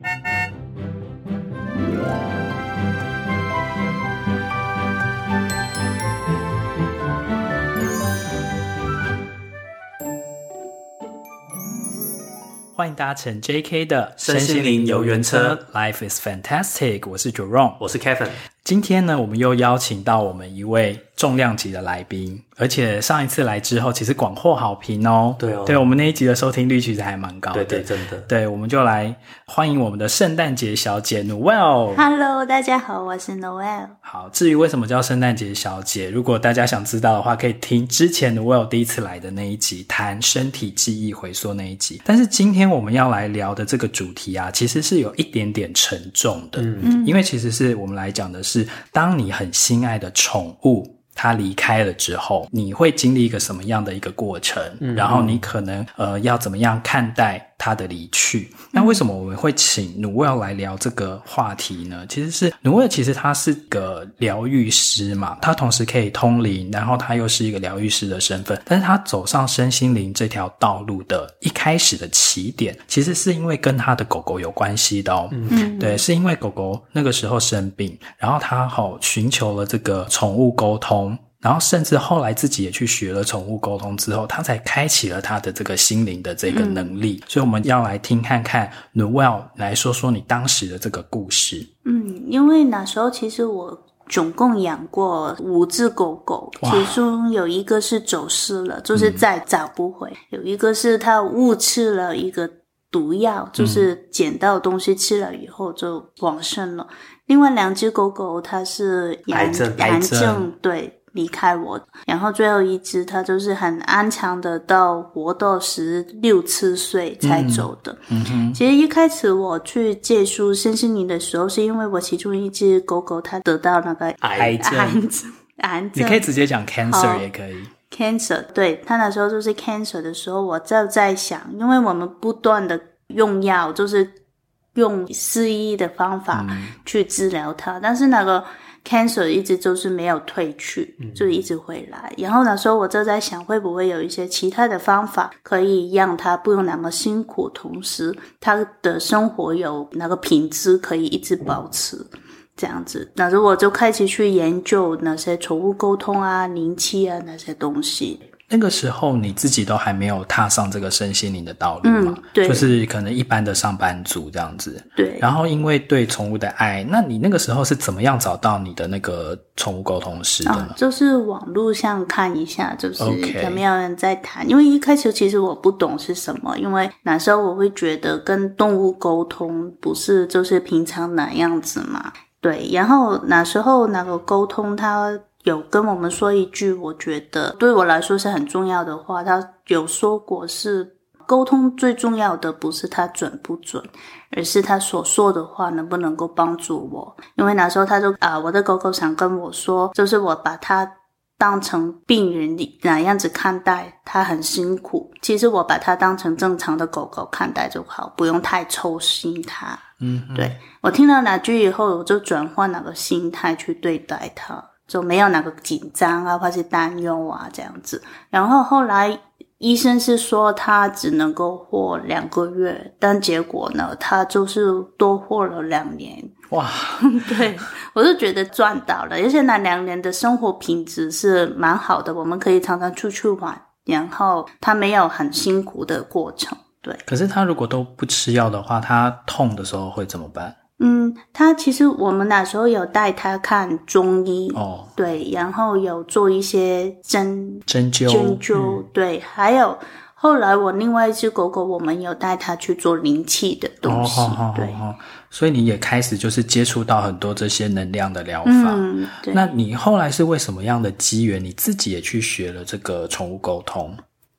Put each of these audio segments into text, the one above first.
欢迎搭乘 JK 的身心灵游园车，Life is fantastic。我是 Jerome，我是 Kevin。今天呢，我们又邀请到我们一位重量级的来宾，而且上一次来之后，其实广获好评哦。对哦，对我们那一集的收听率其实还蛮高的。对对，真的。对，我们就来欢迎我们的圣诞节小姐 Noelle。Hello，大家好，我是 Noelle。好，至于为什么叫圣诞节小姐，如果大家想知道的话，可以听之前 Noelle 第一次来的那一集，谈身体记忆回溯那一集。但是今天我们要来聊的这个主题啊，其实是有一点点沉重的。嗯，因为其实是我们来讲的是，当你很心爱的宠物，它离开了之后，你会经历一个什么样的一个过程？嗯，然后你可能呃要怎么样看待它的离去？那为什么我们会请 Noelle 来聊这个话题呢？其实是 Noelle 其实他是个疗愈师嘛，他同时可以通灵，然后他又是一个疗愈师的身份。但是他走上身心灵这条道路的一开始的起点，其实是因为跟他的狗狗有关系的哦。嗯，对，是因为狗狗那个时候生病，然后他好寻求了这个宠物沟通。然后，甚至后来自己也去学了宠物沟通之后，他才开启了他的这个心灵的这个能力。嗯、所以，我们要来听看看 Noelle 来说说你当时的这个故事。嗯，因为那时候其实我总共养过五只狗狗，其中有一个是走失了，就是再找不回；嗯、有一个是它误吃了一个毒药，就是捡到东西吃了以后就往生了。嗯、另外两只狗狗它是癌症，癌症对。离开我，然后最后一只，它就是很安详的到活到十六七岁才走的。其实一开始我去借书身心灵的时候，是因为我其中一只狗狗它得到那个癌症，癌症，你可以直接讲 cancer 也可以。cancer，对，它那时候就是 cancer 的时候，我就在想，因为我们不断的用药，就是用西医的方法去治疗它，嗯、但是那个。Cancer 一直就是没有退去，就一直回来。嗯、然后那时候我就在想，会不会有一些其他的方法，可以让他不用那么辛苦，同时他的生活有那个品质可以一直保持这样子。那时候我就开始去研究那些宠物沟通啊、灵气啊那些东西。那个时候你自己都还没有踏上这个身心灵的道路嘛？嗯，对，就是可能一般的上班族这样子。对。然后因为对宠物的爱，那你那个时候是怎么样找到你的那个宠物沟通师的呢？啊，就是网络上看一下，就是有没有人在谈。因为一开始其实我不懂是什么，因为那时候我会觉得跟动物沟通不是就是平常那样子嘛。对。然后那时候那个沟通它。有跟我们说一句，我觉得对我来说是很重要的话。他有说过，是沟通最重要的不是他准不准，而是他所说的话能不能够帮助我。因为那时候他就啊，我的狗狗想跟我说，就是我把它当成病人哪样子看待，它很辛苦。其实我把它当成正常的狗狗看待就好，不用太操心它。嗯，对，我听了那句以后，我就转换那个心态去对待它。就没有哪个紧张啊，或是担忧啊，这样子。然后后来医生是说他只能够活两个月，但结果呢，他就是多活了两年。哇，对，我就觉得赚到了，而且那两年的生活品质是蛮好的，我们可以常常出去玩，然后他没有很辛苦的过程。对，可是他如果都不吃药的话，他痛的时候会怎么办？嗯，他其实我们那时候有带他看中医哦，对，然后有做一些针针灸针灸，嗯、对，还有后来我另外一只狗狗，我们有带它去做灵气的东西，对，所以你也开始就是接触到很多这些能量的疗法。嗯，对。那你后来是为什么样的机缘，你自己也去学了这个宠物沟通？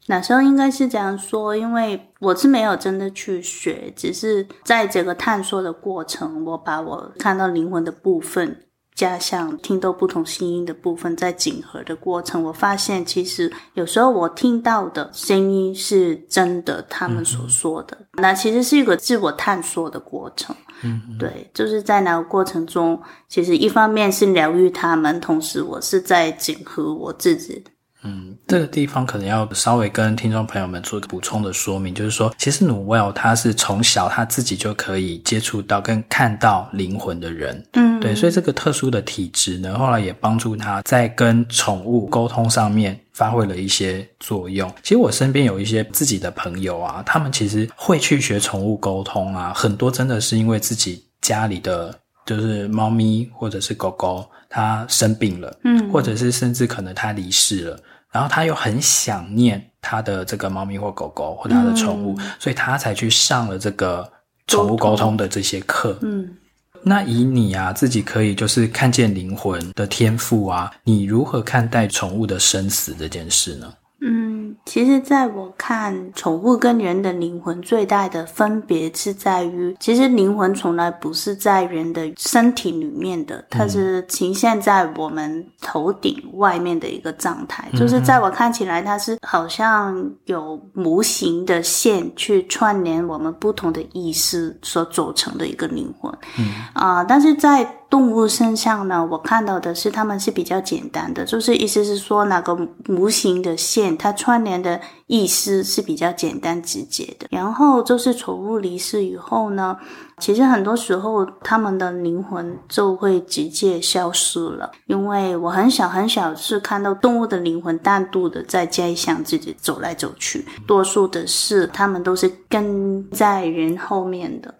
那时候应该是这样说，因为我是没有真的去学，只是在这个探索的过程，我把我看到灵魂的部分，加上听到不同声音的部分，在整合的过程，我发现其实有时候我听到的声音是真的，他们所说的，嗯、那其实是一个自我探索的过程。嗯，对，就是在那个过程中，其实一方面是疗愈他们，同时我是在整合我自己。嗯，这个地方可能要稍微跟听众朋友们做一个补充的说明，就是说，其实努维尔他是从小他自己就可以接触到跟看到灵魂的人，嗯，对，所以这个特殊的体质呢，后来也帮助他在跟宠物沟通上面发挥了一些作用。其实我身边有一些自己的朋友啊，他们其实会去学宠物沟通啊，很多真的是因为自己家里的就是猫咪或者是狗狗，它生病了，嗯，或者是甚至可能它离世了。然后他又很想念他的这个猫咪或狗狗或他的宠物，嗯，所以他才去上了这个宠物沟通的这些课。嗯，那以你啊自己可以就是看见灵魂的天赋啊，你如何看待宠物的生死这件事呢？嗯，其实在我看，宠物跟人的灵魂最大的分别是在于，其实灵魂从来不是在人的身体里面的，它是呈现在我们头顶外面的一个状态。嗯。就是在我看起来，它是好像有无形的线去串联我们不同的意识所组成的一个灵魂。嗯啊，但是在动物身上呢，我看到的是它们是比较简单的，就是意思是说，那个无形的线，它串联的意思是比较简单直接的。然后就是宠物离世以后呢，其实很多时候它们的灵魂就会直接消失了，因为我很小很小是看到动物的灵魂单独的在街巷自己走来走去，多数的是它们都是跟在人后面的。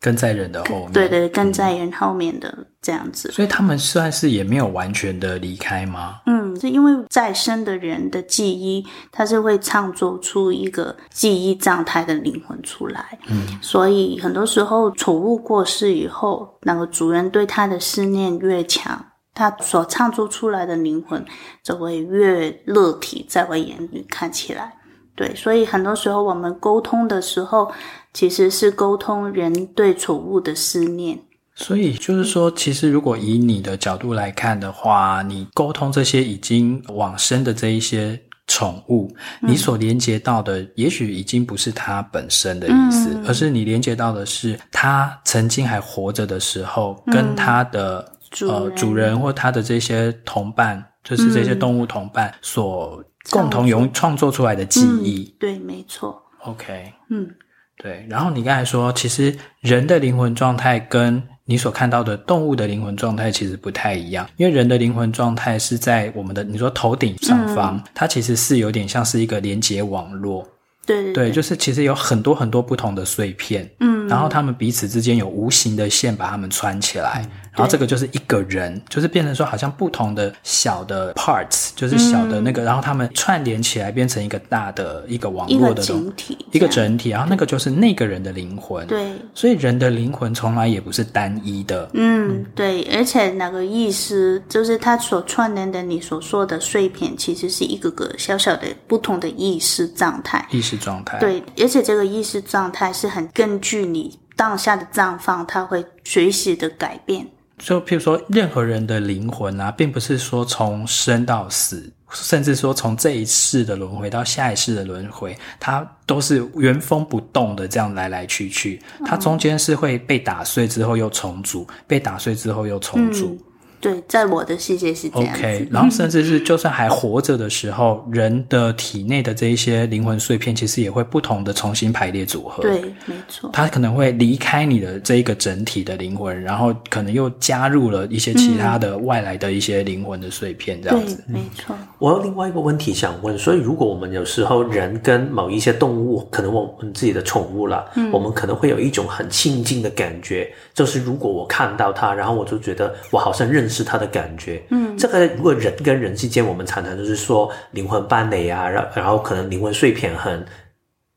跟在人的后面，对对，跟在人后面的这样子，嗯，所以他们算是也没有完全的离开吗？嗯，是因为在生的人的记忆，他是会创作出一个记忆状态的灵魂出来。嗯，所以很多时候宠物过世以后，那个主人对他的思念越强，他所创作出来的灵魂就会越立体，在我眼里看起来。对，所以很多时候我们沟通的时候，其实是沟通人对宠物的思念。所以就是说，其实如果以你的角度来看的话，你沟通这些已经往生的这一些宠物，嗯、你所连接到的，也许已经不是它本身的意思，嗯、而是你连接到的是它曾经还活着的时候，嗯、跟它的主呃主人或它的这些同伴，就是这些动物同伴所。共同有创作出来的记忆，嗯、对，没错。OK，嗯，对。然后你刚才说，其实人的灵魂状态跟你所看到的动物的灵魂状态其实不太一样，因为人的灵魂状态是在我们的你说头顶上方，嗯、它其实是有点像是一个连接网络。对对，对，就是其实有很多很多不同的碎片，嗯，然后他们彼此之间有无形的线把他们穿起来。嗯然后这个就是一个人，就是变成说好像不同的小的 parts，就是小的那个，嗯、然后他们串联起来变成一个大的一个网络的整体，一个整体。然后那个就是那个人的灵魂。对，所以人的灵魂从来也不是单一的。嗯，嗯对，而且那个意思就是他所串联的你所说的碎片，其实是一个个小小的不同的意识状态。意识状态。对，而且这个意识状态是很根据你当下的状况，它会随时的改变。就譬如说，任何人的灵魂啊，并不是说从生到死，甚至说从这一世的轮回到下一世的轮回，它都是原封不动的这样来来去去。它中间是会被打碎之后又重组，被打碎之后又重组。嗯对，在我的世界是这样。OK，然后甚至是就算还活着的时候，人的体内的这一些灵魂碎片，其实也会不同的重新排列组合。对，没错。它可能会离开你的这一个整体的灵魂，然后可能又加入了一些其他的外来的一些灵魂的碎片，这样子。没错。我有另外一个问题想问，所以如果我们有时候人跟某一些动物，可能我们自己的宠物啦，嗯，我们可能会有一种很亲近的感觉，就是如果我看到它，然后我就觉得我好像认识。是他的感觉，嗯，这个如果人跟人之间，我们常常就是说灵魂伴侣啊，然然后可能灵魂碎片很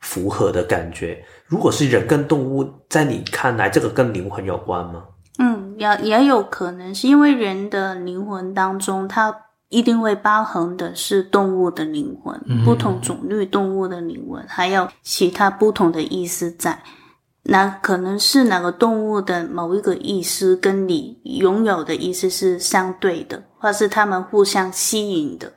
符合的感觉。如果是人跟动物，在你看来，这个跟灵魂有关吗？嗯，也也有可能是因为人的灵魂当中，它一定会包含的是动物的灵魂，嗯，不同种类动物的灵魂，还有其他不同的意思在。那可能是哪个动物的某一个意思跟你拥有的意思是相对的，或是他们互相吸引的，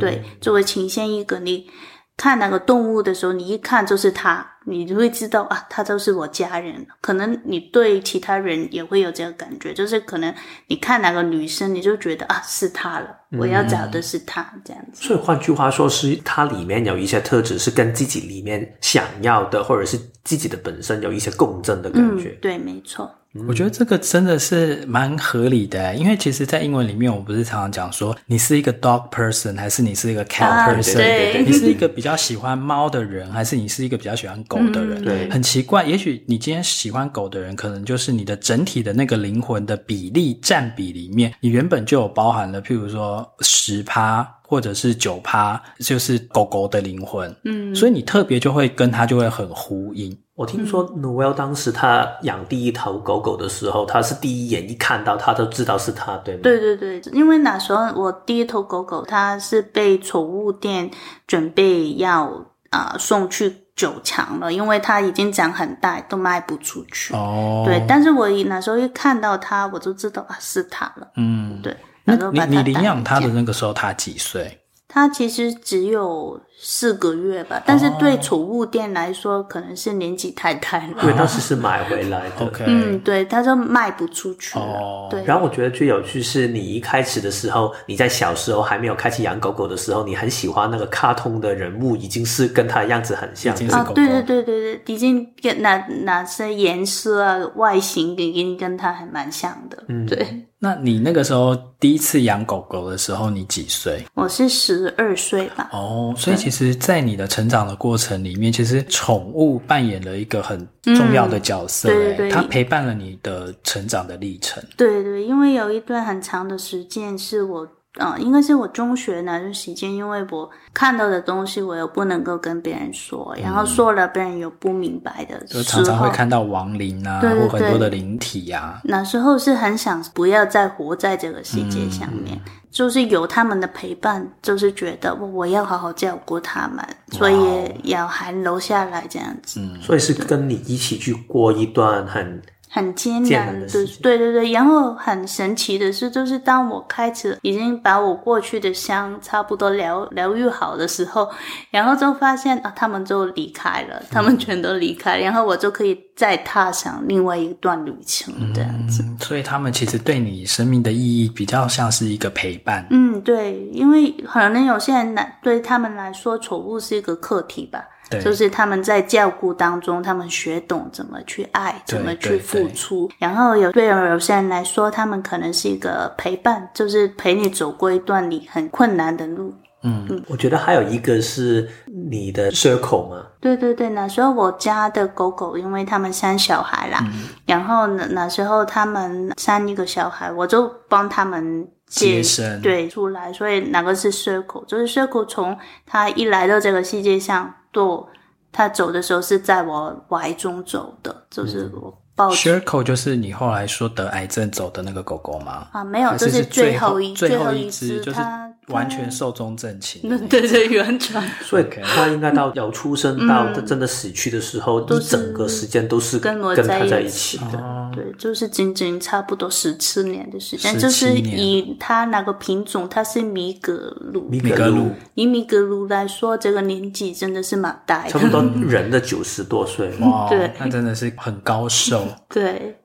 对，作为呈现一个你看哪个动物的时候，你一看就是它，你就会知道啊，他都是我家人。可能你对其他人也会有这个感觉，就是可能你看哪个女生，你就觉得啊，是她了，我要找的是她，嗯、这样子。所以换句话说，是它里面有一些特质是跟自己里面想要的，或者是自己的本身有一些共振的感觉。嗯、对，没错。我觉得这个真的是蛮合理的，因为其实，在英文里面，我不是常常讲说，你是一个 dog person，还是你是一个 cat person？、啊、对，你是一个比较喜欢猫的人，还是你是一个比较喜欢狗的人？对，很奇怪，也许你今天喜欢狗的人，可能就是你的整体的那个灵魂的比例占比里面，你原本就有包含了，譬如说十趴或者是九趴，就是狗狗的灵魂。嗯，所以你特别就会跟它就会很呼应。我听说 Noelle 当时他养第一头狗狗的时候，他是第一眼一看到他都知道是他，对吗？对对对，因为那时候我第一头狗狗，它是被宠物店准备要啊、呃、送去九强了，因为它已经长很大，都卖不出去。哦，对，但是我那时候一看到它，我就知道啊是它了。嗯，对。那你你领养它的那个时候，它几岁？它其实只有四个月吧，但是对宠物店来说，可能是年纪太大了。因为当时是买回来的。OK，嗯，对，它就卖不出去了。Oh. 对。然后我觉得最有趣是你一开始的时候，你在小时候还没有开始养狗狗的时候，你很喜欢那个卡通的人物，已经是跟它的样子很像。已经是狗狗。啊，对对对对对，已经跟哪哪些颜色啊、外形已经跟它还蛮像的。嗯，对。那你那个时候第一次养狗狗的时候，你几岁？我是十二岁吧。哦，所以其实，在你的成长的过程里面，其实宠物扮演了一个很重要的角色。嗯，对对对，它陪伴了你的成长的历程。对对，因为有一段很长的时间是我。啊、嗯，应该是我中学那段时间，因为我看到的东西，我又不能够跟别人说，然后说了，别人又不明白的时候，就常常会看到亡灵啊，对对对，或很多的灵体啊。那时候是很想不要再活在这个世界上面，嗯、就是有他们的陪伴，就是觉得我要好好照顾他们，所以要还留下来这样子。嗯，所以是跟你一起去过一段很。很艰难的，对对对。然后很神奇的是，就是当我开始已经把我过去的伤差不多疗疗愈好的时候，然后就发现啊，他们就离开了，他们全都离开，嗯、然后我就可以再踏上另外一段旅程，这样子。所以他们其实对你生命的意义比较像是一个陪伴。嗯，对，因为可能有些人来对他们来说，宠物是一个课题吧。对就是他们在照顾当中，他们学懂怎么去爱，怎么去付出。然后有对有些人来说，他们可能是一个陪伴，就是陪你走过一段你很困难的路。嗯，嗯，我觉得还有一个是你的 circle 嘛。对对对，那时候我家的狗狗，因为他们生小孩啦，嗯、然后那时候他们生一个小孩，我就帮他们。接生对出来，所以哪个是 circle？就是 circle 从他一来到这个世界上，到他走的时候是在我怀中走的，就是我。嗯 Circle 就是你后来说得癌症走的那个狗狗吗？啊，没有，这是最后一最后一只，就是完全寿终正寝。对对，完全。所以它应该到有出生到它真的死去的时候，一整个时间都是跟跟它在一起的。对，就是仅仅差不多十七年的时间，就是以它那个品种，它是米格鲁。米格鲁。以米格鲁来说，这个年纪真的是蛮大的，差不多人的九十多岁。哇，对，那真的是很高寿。对，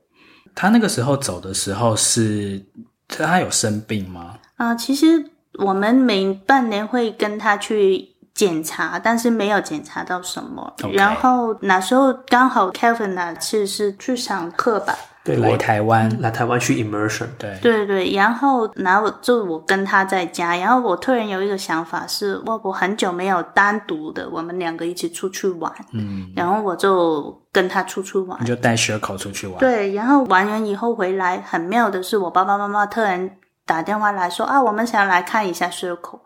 他那个时候走的时候是，他有生病吗？啊、呃，其实我们每半年会跟他去检查，但是没有检查到什么。然后那时候刚好 Kevin 那次是去上课吧。对，来台湾，来台湾去 immersion，对，对对，然后，然后就我跟他在家，然后我突然有一个想法是，我我很久没有单独的我们两个一起出去玩，嗯，然后我就跟他出去玩，你就带雪口出去玩，对，然后玩完以后回来，很妙的是，我爸爸妈妈突然打电话来说啊，我们想来看一下雪口，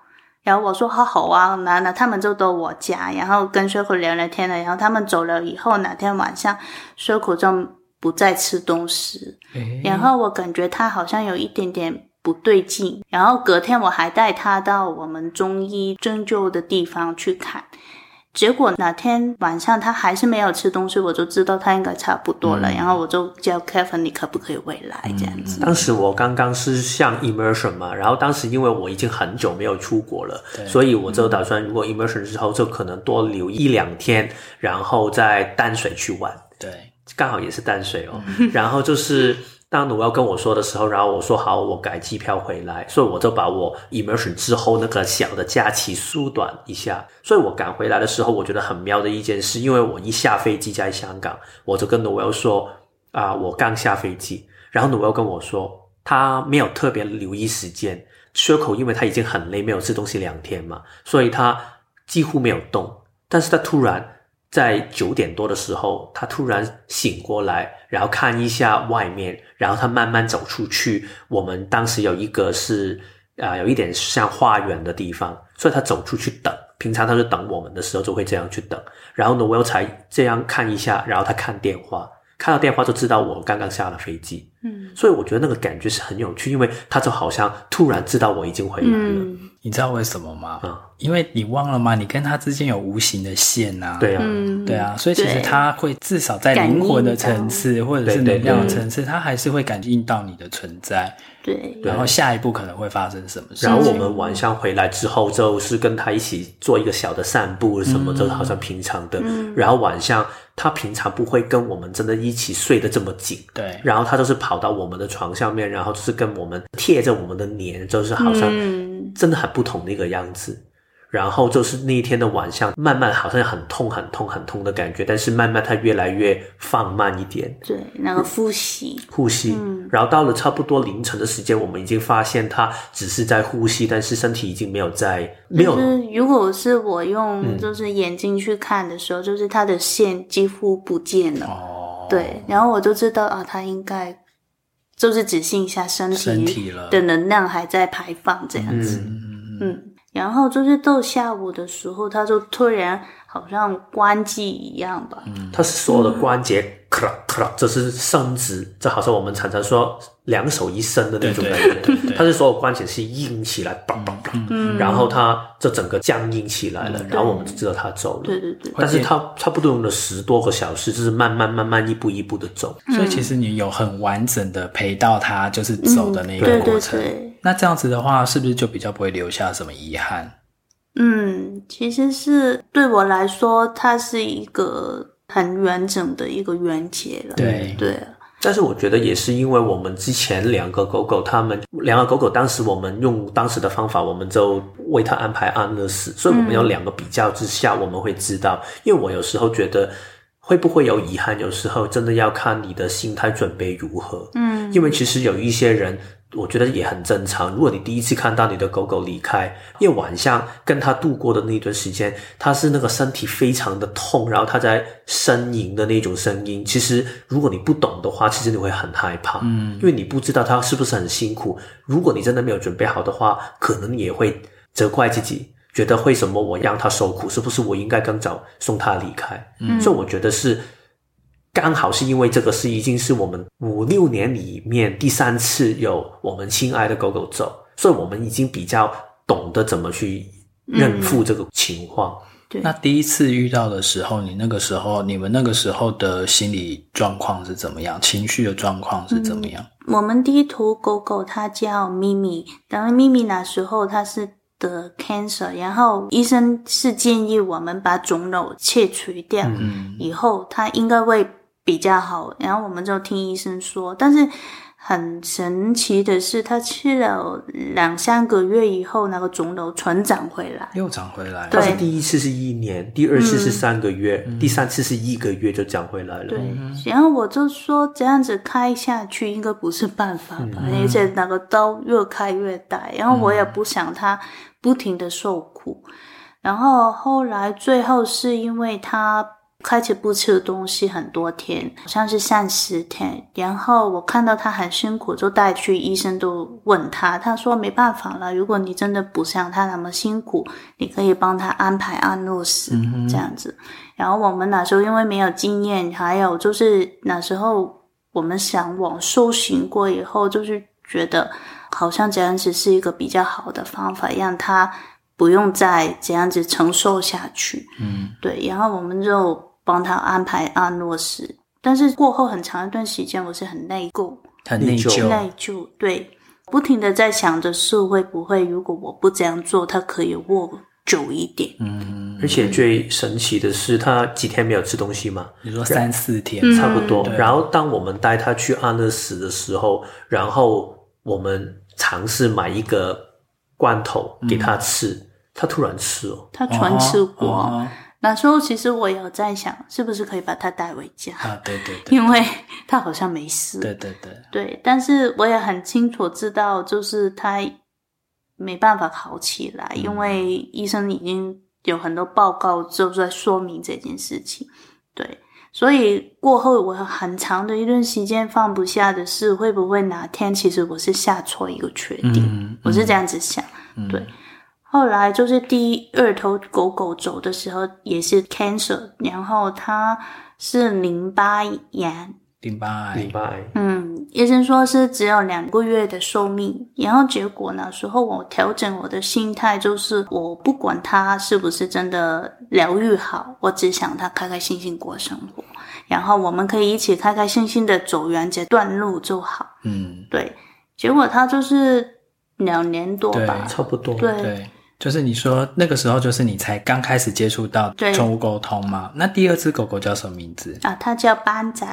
然后我说好好啊，那那他们就到我家，然后跟水口聊聊天了，然后他们走了以后，哪天晚上水口就。不再吃东西，然后我感觉他好像有一点点不对劲，然后隔天我还带他到我们中医针灸的地方去看，结果哪天晚上他还是没有吃东西，我就知道他应该差不多了。嗯、然后我就叫 Kevin，你可不可以回来这样子？当时我刚刚是像 immersion 嘛，然后当时因为我已经很久没有出国了，所以我就打算如果 immersion 之后就可能多留一两天，然后在淡水去玩。对，刚好也是淡水哦。然后就是。当努要跟我说的时候，然后我说好，我改机票回来，所以我就把我 immersion 之后那个小的假期缩短一下。所以我赶回来的时候，我觉得很妙的一件事，因为我一下飞机在香港，我就跟努要说啊，我刚下飞机。然后努要跟我说，他没有特别留意时间，缺口因为他已经很累，没有吃东西两天嘛，所以他几乎没有动。但是他突然。在九点多的时候，他突然醒过来，然后看一下外面，然后他慢慢走出去。我们当时有一个是啊、呃，有一点像花园的地方，所以他走出去等。平常他是等我们的时候就会这样去等。然后呢，我又才这样看一下，然后他看电话，看到电话就知道我刚刚下了飞机。嗯，所以我觉得那个感觉是很有趣，因为他就好像突然知道我已经回来了。嗯你知道为什么吗？嗯，因为你忘了吗？你跟他之间有无形的线呐。对啊，对啊，所以其实他会至少在灵魂的层次或者是能量的层次，他还是会感应到你的存在。对，然后下一步可能会发生什么事？然后我们晚上回来之后，就是跟他一起做一个小的散步，什么就好像平常的。然后晚上他平常不会跟我们真的一起睡得这么紧。对，然后他就是跑到我们的床上面，然后就是跟我们贴着我们的脸，就是好像。真的很不同的一个样子，然后就是那一天的晚上，慢慢好像很痛、很痛、很痛的感觉，但是慢慢它越来越放慢一点。对，那个呼吸，呼吸，嗯，然后到了差不多凌晨的时间，我们已经发现它只是在呼吸，但是身体已经没有在没有。就是如果是我用就是眼睛去看的时候，嗯、就是它的线几乎不见了。哦，对，然后我就知道啊，它应该。就是只剩下身体的能量还在排放这样子，嗯，嗯，然后就是到下午的时候，他就突然好像关机一样吧，嗯，他是所有的关节。咔咔，这是伸直，这好像我们常常说两手一伸的那种感觉。对对对，它是所有关节是硬起来，砰砰砰，然后它这整个僵硬起来了，然后我们就知道它走了。对对对。但是它差不多用了十多个小时，就是慢慢慢慢一步一步的走。所以其实你有很完整的陪到它，就是走的那个过程。那这样子的话，是不是就比较不会留下什么遗憾？嗯，其实是对我来说，它是一个。很完整的一个完结了，对对。但是我觉得也是因为我们之前两个狗狗，他们两个狗狗当时我们用当时的方法，我们就为它安排安乐死，所以我们有两个比较之下，我们会知道。嗯、因为我有时候觉得会不会有遗憾，有时候真的要看你的心态准备如何。嗯，因为其实有一些人。我觉得也很正常。如果你第一次看到你的狗狗离开，因为晚上跟它度过的那段时间，它是那个身体非常的痛，然后它在呻吟的那种声音。其实如果你不懂的话，其实你会很害怕，嗯，因为你不知道它是不是很辛苦。如果你真的没有准备好的话，可能也会责怪自己，觉得为什么我让它受苦？是不是我应该更早送它离开？嗯，所以我觉得是。刚好是因为这个是已经是我们五六年里面第三次有我们亲爱的狗狗走，所以我们已经比较懂得怎么去认付这个情况。嗯、对，那第一次遇到的时候，你那个时候，你们那个时候的心理状况是怎么样？情绪的状况是怎么样？嗯、我们第一头狗狗它叫咪咪，当然咪咪那时候它是得 cancer，然后医生是建议我们把肿瘤切除掉，嗯、以后它应该会。比较好，然后我们就听医生说，但是很神奇的是，他吃了两三个月以后，那个肿瘤全长回来，又长回来。对，第一次是一年，第二次是三个月，嗯、第三次是一个月就长回来了。对，然后我就说这样子开下去应该不是办法吧，嗯、而且那个刀越开越大，然后我也不想他不停的受苦，嗯、然后后来最后是因为他。开始不吃东西很多天，好像是三十天。然后我看到他很辛苦，就带去医生都问他，他说没办法了。如果你真的不像他那么辛苦，你可以帮他安排安乐死，嗯、这样子。然后我们那时候因为没有经验，还有就是那时候我们上网搜寻过以后，就是觉得好像这样子是一个比较好的方法，让他。不用再这样子承受下去。嗯，对，然后我们就帮他安排安乐死，但是过后很长一段时间，我是很内疚，很内疚，内疚，对，不停的在想着是会不会，如果我不这样做，他可以握久一点。嗯，而且最神奇的是，他几天没有吃东西吗？你说三四天，差不多。然后当我们带他去安乐死的时候，然后我们尝试买一个罐头给他吃，嗯、他突然吃哦，他全吃过。哦哦那时候其实我有在想，是不是可以把他带回家啊？对对 对，因为他好像没事。对对对，对，但是我也很清楚知道，就是他没办法好起来，嗯、因为医生已经有很多报告就在说明这件事情。对，所以过后我很长的一段时间放不下的是，会不会哪天其实我是下错一个决定？嗯嗯、我是这样子想，嗯、对。后来就是第二头狗狗走的时候也是 cancer，然后它是淋巴炎，淋巴癌，淋巴癌。嗯，医生说是只有两个月的寿命。然后结果那时候我调整我的心态，就是我不管它是不是真的疗愈好，我只想它开开心心过生活，然后我们可以一起开开心心的走完这段路就好。嗯，对。结果它就是两年多吧，差不多。对。对就是你说那个时候，就是你才刚开始接触到宠物沟通嘛？那第二只狗狗叫什么名字啊？它叫班仔。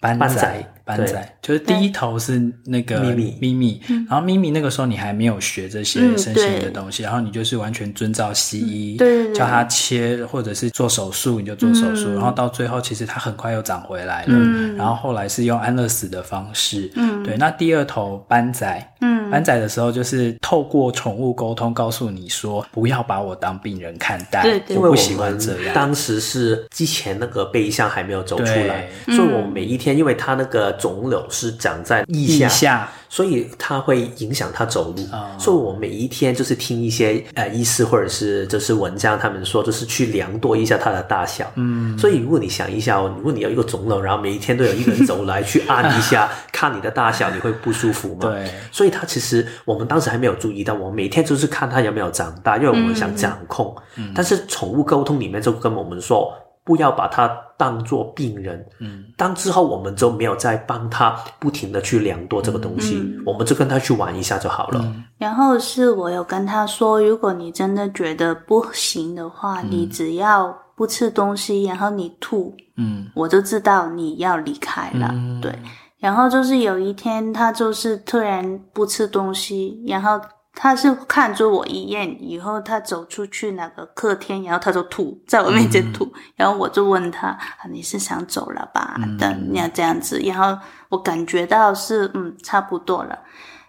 班仔，斑仔，就是第一头是那个咪咪。咪咪，然后咪咪那个时候你还没有学这些身心的东西，然后你就是完全遵照西医，对，叫他切或者是做手术你就做手术，然后到最后其实它很快又长回来了，然后后来是用安乐死的方式，嗯，对。那第二头斑仔，嗯，斑仔的时候就是透过宠物沟通告诉你说，不要把我当病人看待，对，我不喜欢这样。当时是之前那个背向还没有走出来，所以我每一天。因为它那个肿瘤是长在腋下，下所以它会影响他走路。哦、所以我每一天就是听一些呃医师或者是就是文章，他们说就是去量度一下它的大小。嗯，所以如果你想一下哦，如果你有一个肿瘤，然后每一天都有一个人走来去按一下，看你的大小，你会不舒服吗？对。所以它其实我们当时还没有注意到，我们每天就是看它有没有长大，因为我们想掌控。嗯。但是宠物沟通里面就跟我们说。不要把它当做病人，嗯，当之后我们就没有再帮他不停的去量度这个东西，嗯、我们就跟他去玩一下就好了。嗯、然后是我有跟他说，如果你真的觉得不行的话，嗯、你只要不吃东西，然后你吐，嗯，我就知道你要离开了，嗯、对。然后就是有一天，他就是突然不吃东西，然后。他是看着我一眼，以后他走出去那个客厅，然后他就吐在我面前吐，嗯、然后我就问他：“啊，你是想走了吧？”等、要这样子，然后我感觉到是嗯差不多了。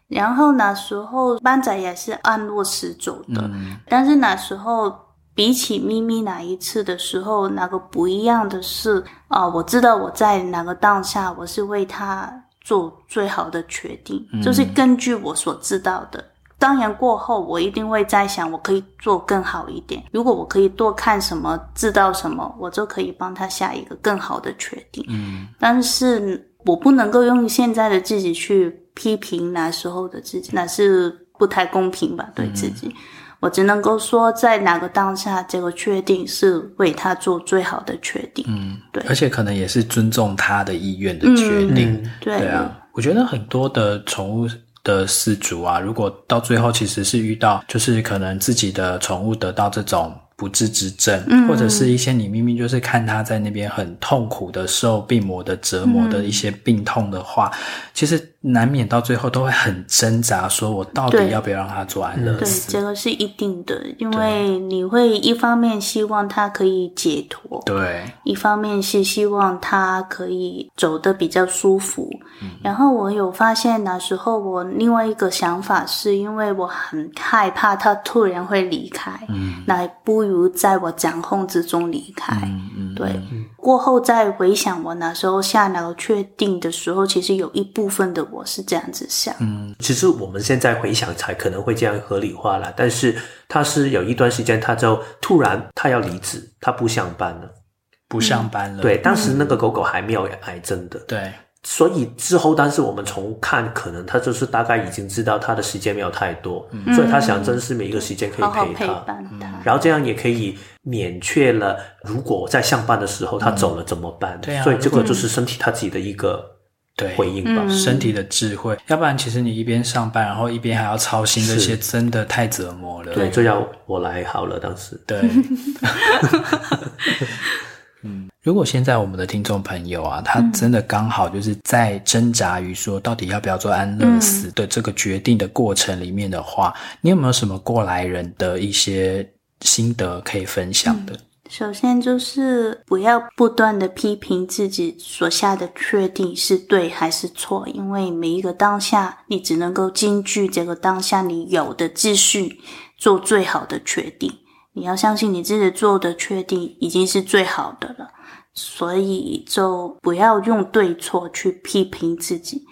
然后那时候班长也是按落实走的，嗯、但是那时候比起咪咪那一次的时候，那个不一样的是啊、呃，我知道我在哪个当下，我是为他做最好的决定，嗯、就是根据我所知道的。当然过后，我一定会在想，我可以做更好一点。如果我可以多看什么，知道什么，我就可以帮他下一个更好的决定。嗯，但是我不能够用现在的自己去批评那时候的自己，那是不太公平吧？对自己，嗯、我只能够说，在哪个当下，这个决定是为他做最好的决定。嗯，对，而且可能也是尊重他的意愿的决定。嗯、对，对啊，我觉得很多的宠物。的饲主啊，如果到最后其实是遇到，就是可能自己的宠物得到这种不治之症，嗯、或者是一些你明明就是看他在那边很痛苦的受病魔的折磨的一些病痛的话，嗯、其实。难免到最后都会很挣扎，说我到底要不要让他做安乐死？对，这个是一定的，因为你会一方面希望他可以解脱，对，一方面是希望他可以走得比较舒服。嗯、然后我有发现那时候，我另外一个想法是因为我很害怕他突然会离开，嗯，那不如在我掌控之中离开，对。嗯过后再回想我那时候下那个确定的时候，其实有一部分的我是这样子想。嗯，其实我们现在回想才可能会这样合理化了。但是他是有一段时间，他就突然他要离职，他不上班了，不上班了。对，当时那个狗狗还没有癌症的。对。所以之后，但是我们从看，可能他就是大概已经知道他的时间没有太多，嗯、所以他想珍惜每一个时间可以陪他，好好陪伴他，然后这样也可以免却了如果在上班的时候他走了怎么办？对啊、嗯，所以这个就是身体他自己的一个对回应吧，嗯、身体的智慧。要不然，其实你一边上班，然后一边还要操心这些，真的太折磨了。对，就要我来好了，当时对。嗯，如果现在我们的听众朋友啊，他真的刚好就是在挣扎于说到底要不要做安乐死的这个决定的过程里面的话，嗯、你有没有什么过来人的一些心得可以分享的？首先就是不要不断的批评自己所下的确定是对还是错，因为每一个当下，你只能够根据这个当下你有的秩序做最好的决定。你要相信你自己做的决定已经是最好的了，所以就不要用对错去批评自己。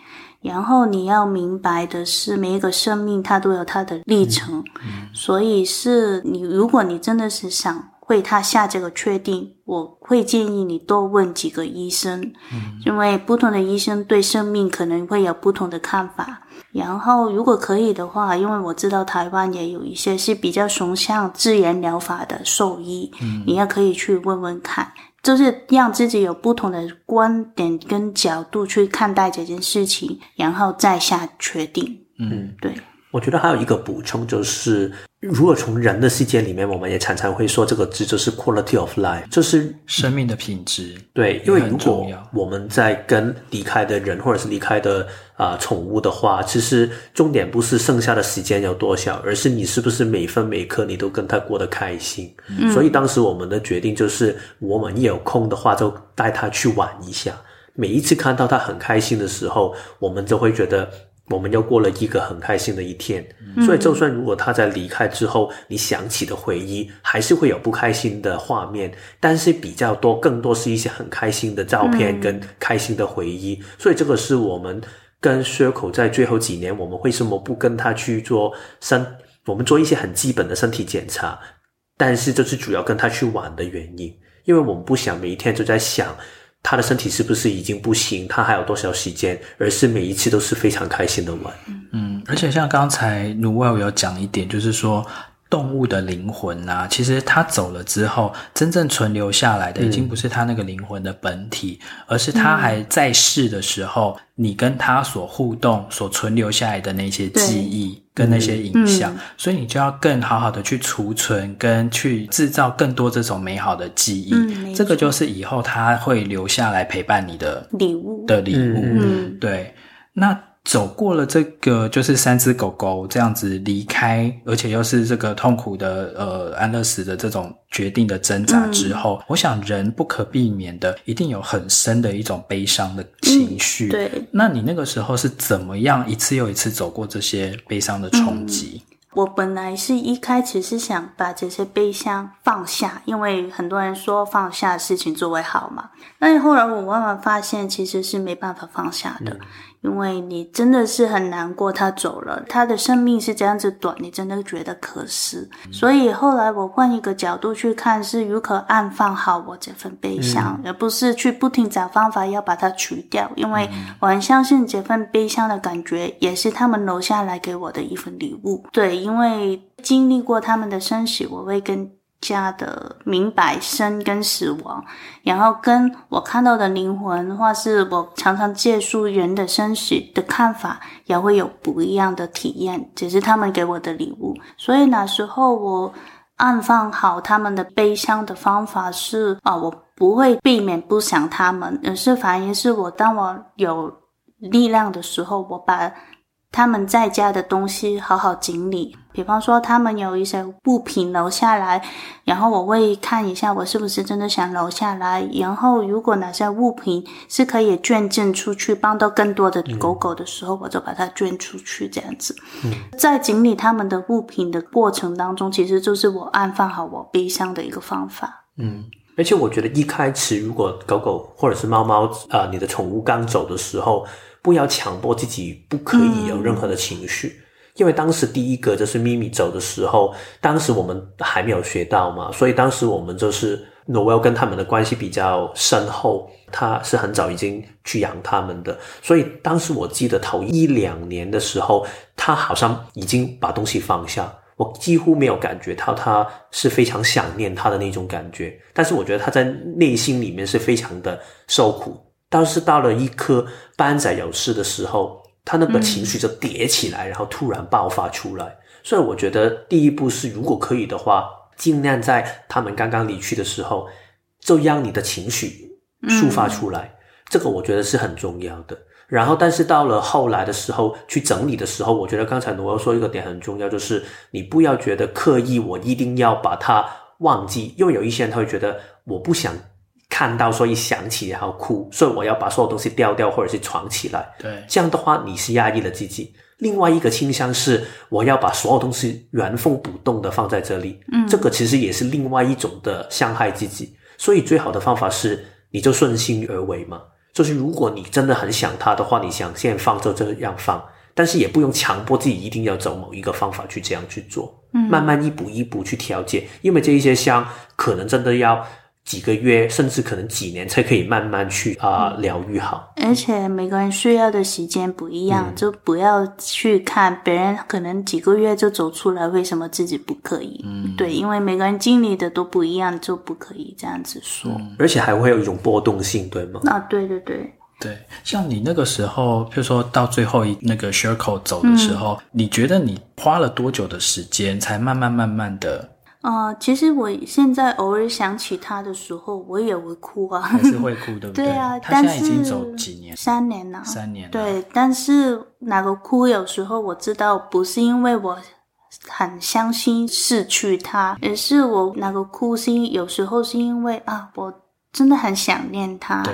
然后你要明白的是，每一个生命它都有它的历程，嗯嗯、所以是你，如果你真的是想为他下这个确定，我会建议你多问几个医生，嗯、因为不同的医生对生命可能会有不同的看法。然后，如果可以的话，因为我知道台湾也有一些是比较崇尚自然疗法的兽医，嗯，你也可以去问问看，就是让自己有不同的观点跟角度去看待这件事情，然后再下决定。嗯，对。我觉得还有一个补充就是，如果从人的世界里面，我们也常常会说这个字，就是 quality of life，就是生命的品质。对，因为如果我们在跟离开的人或者是离开的啊、呃、宠物的话，其实重点不是剩下的时间有多少，而是你是不是每分每刻你都跟他过得开心。嗯、所以当时我们的决定就是，我们一有空的话就带他去玩一下。每一次看到他很开心的时候，我们就会觉得。我们又过了一个很开心的一天，嗯、所以就算如果他在离开之后，你想起的回忆还是会有不开心的画面，但是比较多，更多是一些很开心的照片跟开心的回忆。嗯、所以这个是我们跟 Circle 在最后几年，我们为什么不跟他去做身，我们做一些很基本的身体检查，但是这是主要跟他去玩的原因，因为我们不想每一天都在想。他的身体是不是已经不行？他还有多少时间？而是每一次都是非常开心的玩。嗯，而且像刚才 Noelle 有讲一点，就是说。动物的灵魂啊，其实它走了之后，真正存留下来的已经不是它那个灵魂的本体，嗯、而是它还在世的时候，嗯、你跟它所互动、所存留下来的那些记忆跟那些影像，嗯、所以你就要更好好的去储存，跟去制造更多这种美好的记忆。嗯、这个就是以后他会留下来陪伴你的礼物的礼物。嗯，对，那。走过了这个，就是三只狗狗这样子离开，而且又是这个痛苦的呃安乐死的这种决定的挣扎之后，嗯、我想人不可避免的一定有很深的一种悲伤的情绪。嗯、对，那你那个时候是怎么样一次又一次走过这些悲伤的冲击？嗯我本来是一开始是想把这些悲伤放下，因为很多人说放下事情就会好嘛。但是后来我慢慢发现，其实是没办法放下的，因为你真的是很难过，他走了，他的生命是这样子短，你真的觉得可惜。所以后来我换一个角度去看，是如何安放好我这份悲伤，而不是去不停找方法要把它除掉。因为我很相信这份悲伤的感觉，也是他们留下来给我的一份礼物。对。因为经历过他们的生死，我会更加的明白生跟死亡，然后跟我看到的灵魂，或是我常常接触人的生死的看法，也会有不一样的体验。只是他们给我的礼物，所以那时候我安放好他们的悲伤的方法是啊，我不会避免不想他们，而是反而是我当我有力量的时候，我把。他们在家的东西好好整理，比方说他们有一些物品留下来，然后我会看一下我是不是真的想留下来。然后如果哪些物品是可以捐赠出去，帮到更多的狗狗的时候，嗯、我就把它捐出去。这样子，嗯、在整理他们的物品的过程当中，其实就是我安放好我悲伤的一个方法。嗯，而且我觉得一开始如果狗狗或者是猫猫啊、呃，你的宠物刚走的时候。不要强迫自己不可以有任何的情绪，因为当时第一个就是咪咪走的时候，当时我们还没有学到嘛，所以当时我们就是 Noel 跟他们的关系比较深厚，他是很早已经去养他们的，所以当时我记得头一两年的时候，他好像已经把东西放下，我几乎没有感觉到他是非常想念他的那种感觉，但是我觉得他在内心里面是非常的受苦。但是到了一颗班仔有事的时候，他那个情绪就叠起来，然后突然爆发出来。所以我觉得第一步是，如果可以的话，尽量在他们刚刚离去的时候，就让你的情绪抒发出来。嗯、这个我觉得是很重要的。然后，但是到了后来的时候，去整理的时候，我觉得刚才我要说一个点很重要，就是你不要觉得刻意，我一定要把它忘记，因为有一些人他会觉得我不想。看到，所以想起然后哭，所以我要把所有东西丢掉或者是藏起来。对，这样的话你是压抑了自己。另外一个倾向是，我要把所有东西原封不动的放在这里。嗯，这个其实也是另外一种的伤害自己。所以最好的方法是，你就顺心而为嘛。就是如果你真的很想他的话，你想先放就这样放，但是也不用强迫自己一定要走某一个方法去这样去做。嗯，慢慢一步一步去调节，因为这一些伤可能真的要。几个月，甚至可能几年才可以慢慢去啊疗愈好。而且每个人需要的时间不一样，嗯、就不要去看别人可能几个月就走出来，为什么自己不可以？嗯，对，因为每个人经历的都不一样，就不可以这样子说。嗯、而且还会有一种波动性，对吗？啊，对对对对，像你那个时候，譬如说到最后一那个 Sherco 走的时候，嗯、你觉得你花了多久的时间才慢慢慢慢的？呃，其实我现在偶尔想起他的时候，我也会哭啊，还是会哭，对不对？对啊，他现在已经走几年？三年了，三年了。对，但是那个哭，有时候我知道不是因为我很伤心失去他，而是我那个哭是，有时候是因为啊，我真的很想念他。对。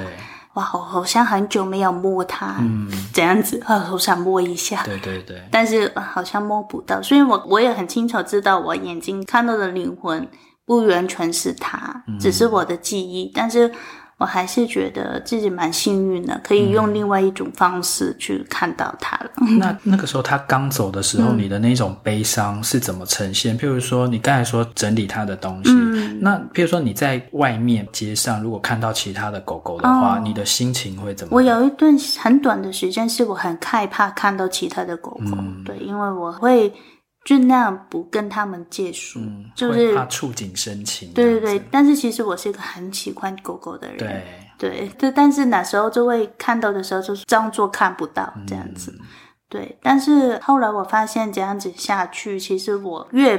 哇，好好像很久没有摸它，嗯，这样子啊，好想摸一下。对对对。但是好像摸不到，所以我我也很清楚知道，我眼睛看到的灵魂不完全是它，嗯，只是我的记忆，但是。我还是觉得自己蛮幸运的，可以用另外一种方式去看到他了。嗯、那那个时候他刚走的时候，嗯、你的那种悲伤是怎么呈现？譬如说，你刚才说整理他的东西，嗯、那譬如说你在外面街上，如果看到其他的狗狗的话，哦、你的心情会怎么样？我有一段很短的时间是我很害怕看到其他的狗狗，嗯、对，因为我会。尽量不跟他们接触，嗯、就是怕触景生情。对对对，但是其实我是一个很喜欢狗狗的人。对对，对，但是那时候就会看到的时候，就是装作看不到这样子。嗯、对，但是后来我发现这样子下去，其实我越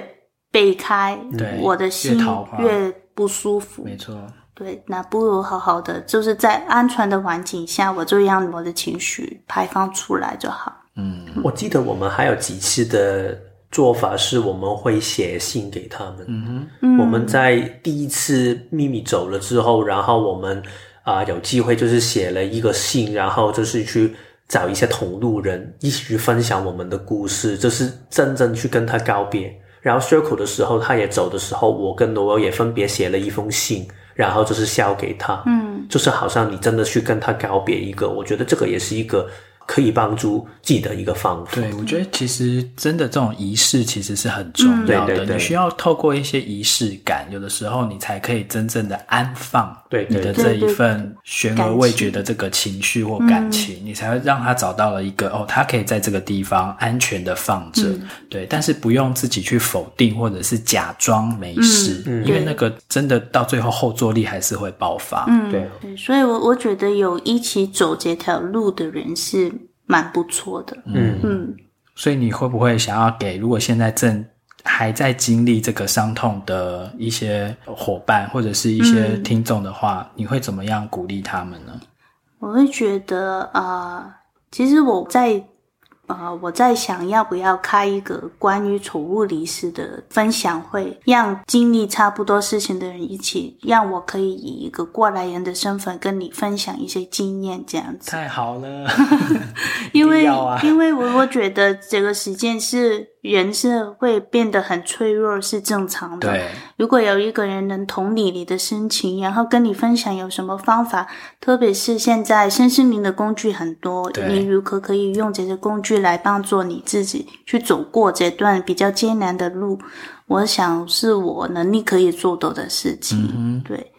避开，对我的心越不舒服。没错。对，那不如好好的，就是在安全的环境下，我就让我的情绪排放出来就好。嗯，我记得我们还有几次的。做法是我们会写信给他们。嗯哼，我们在第一次秘密走了之后，然后我们啊、呃、有机会就是写了一个信，然后就是去找一些同路人一起去分享我们的故事，就是真正去跟他告别。然后 Sherco 的时候，他也走的时候，我跟 Noel 也分别写了一封信，然后就是交给他。嗯，就是好像你真的去跟他告别一个，我觉得这个也是一个。可以帮助记得一个方法。对，我觉得其实真的这种仪式其实是很重要的。嗯、对对对，你需要透过一些仪式感，有的时候你才可以真正的安放你的这一份悬而未决的这个情绪或感情，你才会让他找到了一个哦，他可以在这个地方安全的放着。嗯、对，但是不用自己去否定或者是假装没事，嗯、因为那个真的到最后后坐力还是会爆发。对，所以我我觉得有一起走这条路的人是。蛮不错的，嗯。嗯，所以你会不会想要给如果现在正还在经历这个伤痛的一些伙伴或者是一些听众的话，嗯、你会怎么样鼓励他们呢？我会觉得啊、呃，其实我在。啊、呃，我在想要不要开一个关于宠物离世的分享会，让经历差不多事情的人一起，让我可以以一个过来人的身份跟你分享一些经验，这样子。太好了，因为、啊、因为我我觉得这个时间是。人是会变得很脆弱，是正常的。对，如果有一个人能同理你的心情，然后跟你分享有什么方法，特别是现在身心灵的工具很多，你如何可以用这些工具来帮助你自己去走过这段比较艰难的路？我想是我能力可以做到的事情。嗯、对，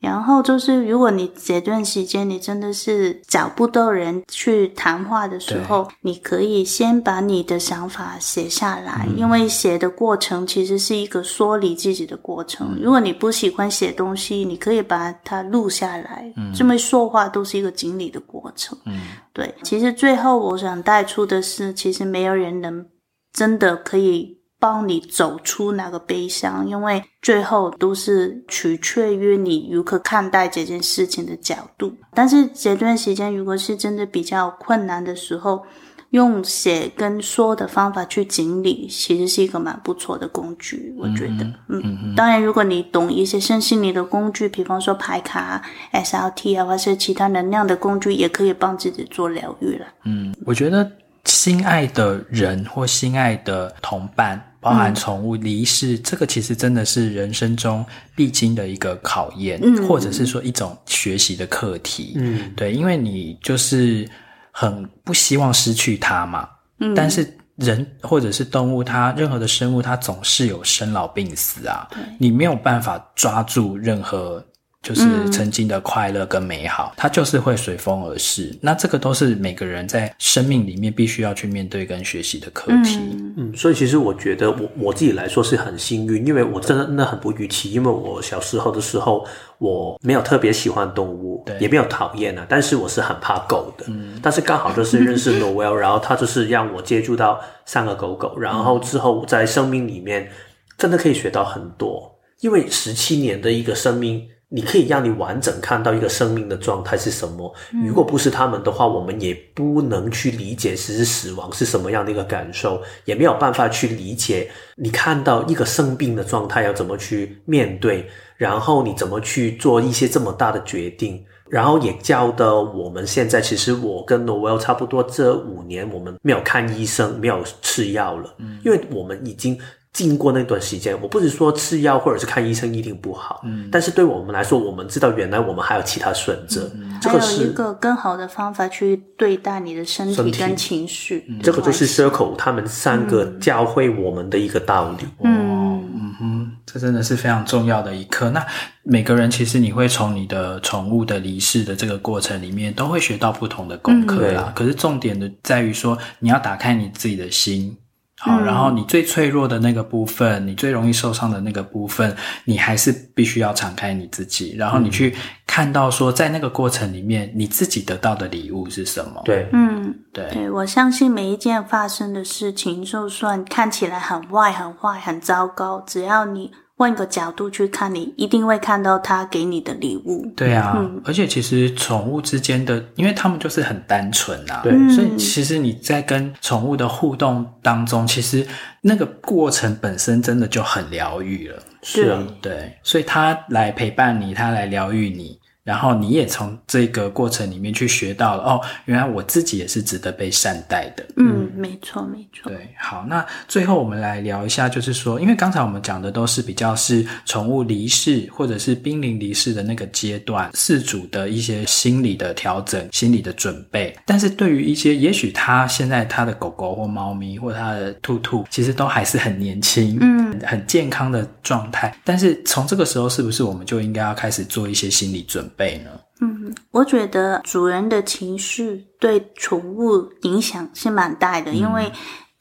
然后就是，如果你这段时间你真的是找不到人去谈话的时候，你可以先把你的想法写下来，嗯、因为写的过程其实是一个梳理自己的过程。如果你不喜欢写东西，你可以把它录下来。嗯，这么说话都是一个整理的过程。嗯，对。其实最后我想带出的是，其实没有人能真的可以。帮你走出那个悲伤，因为最后都是取决于你如何看待这件事情的角度。但是这段时间如果是真的比较困难的时候，用写跟说的方法去整理，其实是一个蛮不错的工具。我觉得，嗯，嗯，当然如果你懂一些身心灵的工具，比方说牌卡、SLT 啊，或是其他能量的工具，也可以帮自己做疗愈了。嗯，我觉得心爱的人或心爱的同伴。包含宠物离世，嗯，这个其实真的是人生中必经的一个考验，嗯，或者是说一种学习的课题。嗯，对，因为你就是很不希望失去它嘛。嗯，但是人或者是动物，它任何的生物，它总是有生老病死啊。你没有办法抓住任何。就是曾经的快乐跟美好，嗯，它就是会随风而逝。那这个都是每个人在生命里面必须要去面对跟学习的课题。嗯，嗯，所以其实我觉得我我自己来说是很幸运，因为我真的真的很不预期。因为我小时候的时候，我没有特别喜欢动物，对，也没有讨厌啊，但是我是很怕狗的。嗯，但是刚好就是认识 Noelle，然后他就是让我接触到三个狗狗，然后之后在生命里面真的可以学到很多，因为十七年的一个生命。你可以让你完整看到一个生命的状态是什么。如果不是他们的话，我们也不能去理解其实死亡是什么样的一个感受，也没有办法去理解你看到一个生病的状态要怎么去面对，然后你怎么去做一些这么大的决定，然后也教的我们现在，其实我跟 Noelle 差不多，这五年我们没有看医生，没有吃药了，因为我们已经。经过那段时间，我不是说吃药或者是看医生一定不好，嗯，但是对我们来说，我们知道原来我们还有其他选择，嗯，这个是还有一个更好的方法去对待你的身体跟情绪，嗯，这个就是 Circle 他们三个教会我们的一个道理。嗯嗯哼，这真的是非常重要的一课。那每个人其实你会从你的宠物的离世的这个过程里面，都会学到不同的功课啦，嗯。可是重点的在于说，你要打开你自己的心。好，然后你最脆弱的那个部分，你最容易受伤的那个部分，你还是必须要敞开你自己，然后你去看到说，在那个过程里面，你自己得到的礼物是什么？对，嗯，对，对，我相信每一件发生的事情，就算看起来很坏、很坏、很糟糕，只要你。换一个角度去看，你一定会看到他给你的礼物。对啊，嗯、而且其实宠物之间的，因为他们就是很单纯啊，对，所以其实你在跟宠物的互动当中，其实那个过程本身真的就很疗愈了。是啊，对，所以他来陪伴你，他来疗愈你。然后你也从这个过程里面去学到了哦，原来我自己也是值得被善待的。嗯，没错，没错。对，好，那最后我们来聊一下，就是说，因为刚才我们讲的都是比较是宠物离世或者是濒临离世的那个阶段，饲主的一些心理的调整、心理的准备。但是对于一些，也许他现在他的狗狗或猫咪或他的兔兔，其实都还是很年轻，嗯，很健康的状态。但是从这个时候，是不是我们就应该要开始做一些心理准备？嗯，我觉得主人的情绪对宠物影响是蛮大的，嗯，因为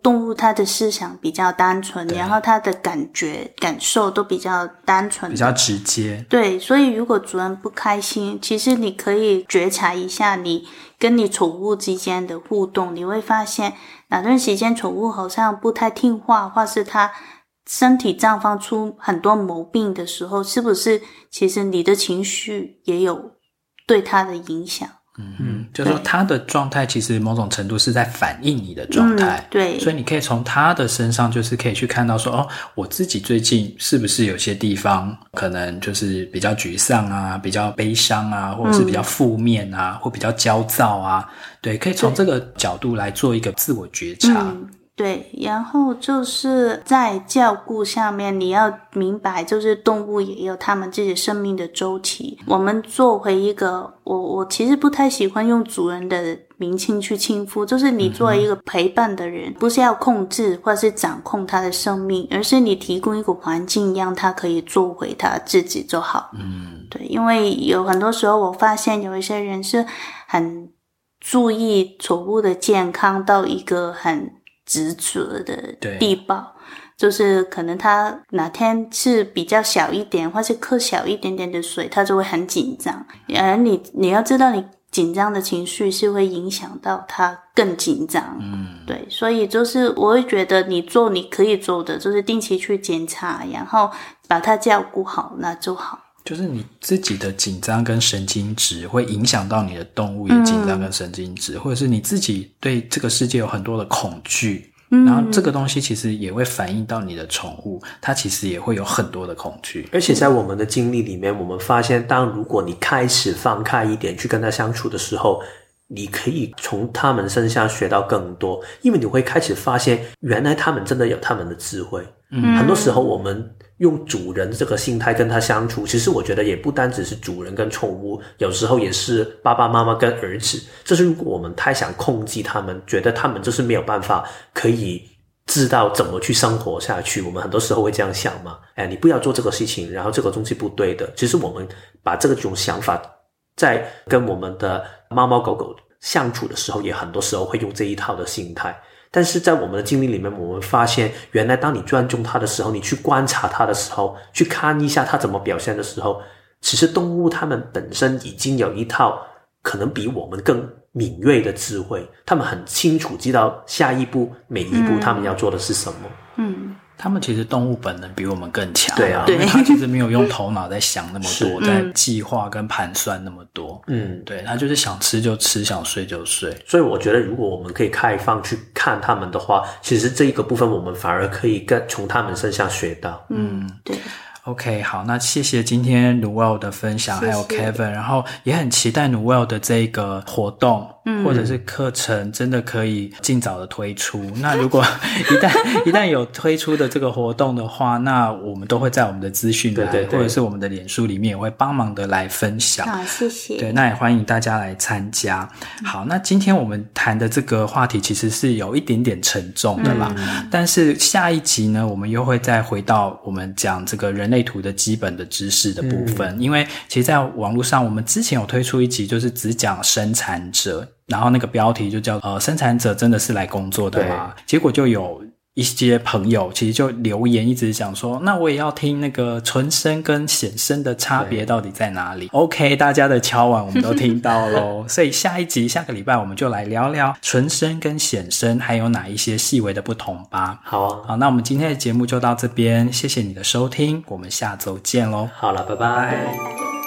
动物它的思想比较单纯，然后它的感觉感受都比较单纯，比较直接。对，所以如果主人不开心，其实你可以觉察一下你跟你宠物之间的互动，你会发现哪段时间宠物好像不太听话，或是它。身体绽放出很多毛病的时候，是不是其实你的情绪也有对他的影响？嗯嗯，就是说他的状态其实某种程度是在反映你的状态。嗯，对，所以你可以从他的身上，就是可以去看到说，哦，我自己最近是不是有些地方可能就是比较沮丧啊，比较悲伤啊，或者是比较负面啊，嗯，或比较焦躁啊？对，可以从这个角度来做一个自我觉察。嗯对，然后就是在照顾下面，你要明白，就是动物也有他们自己生命的周期。我们做回一个，我我其实不太喜欢用主人的名亲去亲夫，就是你作为一个陪伴的人，不是要控制或是掌控它的生命，而是你提供一个环境，让它可以做回它自己就好。嗯，对，因为有很多时候我发现有一些人是很注意宠物的健康到一个很执着的地步。就是可能他哪天是比较小一点，或是喝小一点点的水，他就会很紧张。而你你要知道，你紧张的情绪是会影响到他更紧张。嗯，对，所以就是我会觉得你做你可以做的，就是定期去检查，然后把他照顾好，那就好。就是你自己的紧张跟神经质会影响到你的动物也紧张跟神经质，嗯，或者是你自己对这个世界有很多的恐惧。然后这个东西其实也会反映到你的宠物，它其实也会有很多的恐惧。而且在我们的经历里面，我们发现，当如果你开始放开一点去跟它相处的时候，你可以从他们身上学到更多，因为你会开始发现，原来他们真的有他们的智慧。嗯，很多时候我们。用主人这个心态跟他相处，其实我觉得也不单只是主人跟宠物，有时候也是爸爸妈妈跟儿子。就是如果我们太想控制他们，觉得他们就是没有办法可以知道怎么去生活下去，我们很多时候会这样想嘛。哎，你不要做这个事情，然后这个东西不对的。其实我们把这种想法在跟我们的猫猫狗狗相处的时候，也很多时候会用这一套的心态。但是在我们的经历里面，我们发现，原来当你尊重它的时候，你去观察它的时候，去看一下它怎么表现的时候，其实动物它们本身已经有一套可能比我们更敏锐的智慧，它们很清楚知道下一步每一步它们要做的是什么。嗯他们其实动物本能比我们更强，对啊，因为他其实没有用头脑在想那么多，在计划跟盘算那么多，嗯，对，他就是想吃就吃，想睡就睡。所以我觉得，如果我们可以开放去看他们的话，其实这一个部分我们反而可以更从他们身上学到，嗯，对。OK，好，那谢谢今天 Noelle 的分享，还有 Kevin，然后也很期待 Noelle 的这个活动，嗯，或者是课程，真的可以尽早的推出。那如果 一旦一旦有推出的这个活动的话，那我们都会在我们的资讯栏，或者是我们的脸书里面也会帮忙的来分享。好，谢谢。对，那也欢迎大家来参加。好，那今天我们谈的这个话题其实是有一点点沉重的啦，嗯，但是下一集呢，我们又会再回到我们讲这个人类图的基本的知识的部分，嗯、因为其实，在网络上，我们之前有推出一集，就是只讲生产者，然后那个标题就叫“呃，生产者真的是来工作的吗？”结果就有。一些朋友其实就留言一直讲说，那我也要听那个纯声跟显声的差别到底在哪里？OK，大家的敲碗我们都听到喽，所以下一集下个礼拜我们就来聊聊纯声跟显声还有哪一些细微的不同吧。好啊，好，那我们今天的节目就到这边，谢谢你的收听，我们下周见喽。好了，拜拜。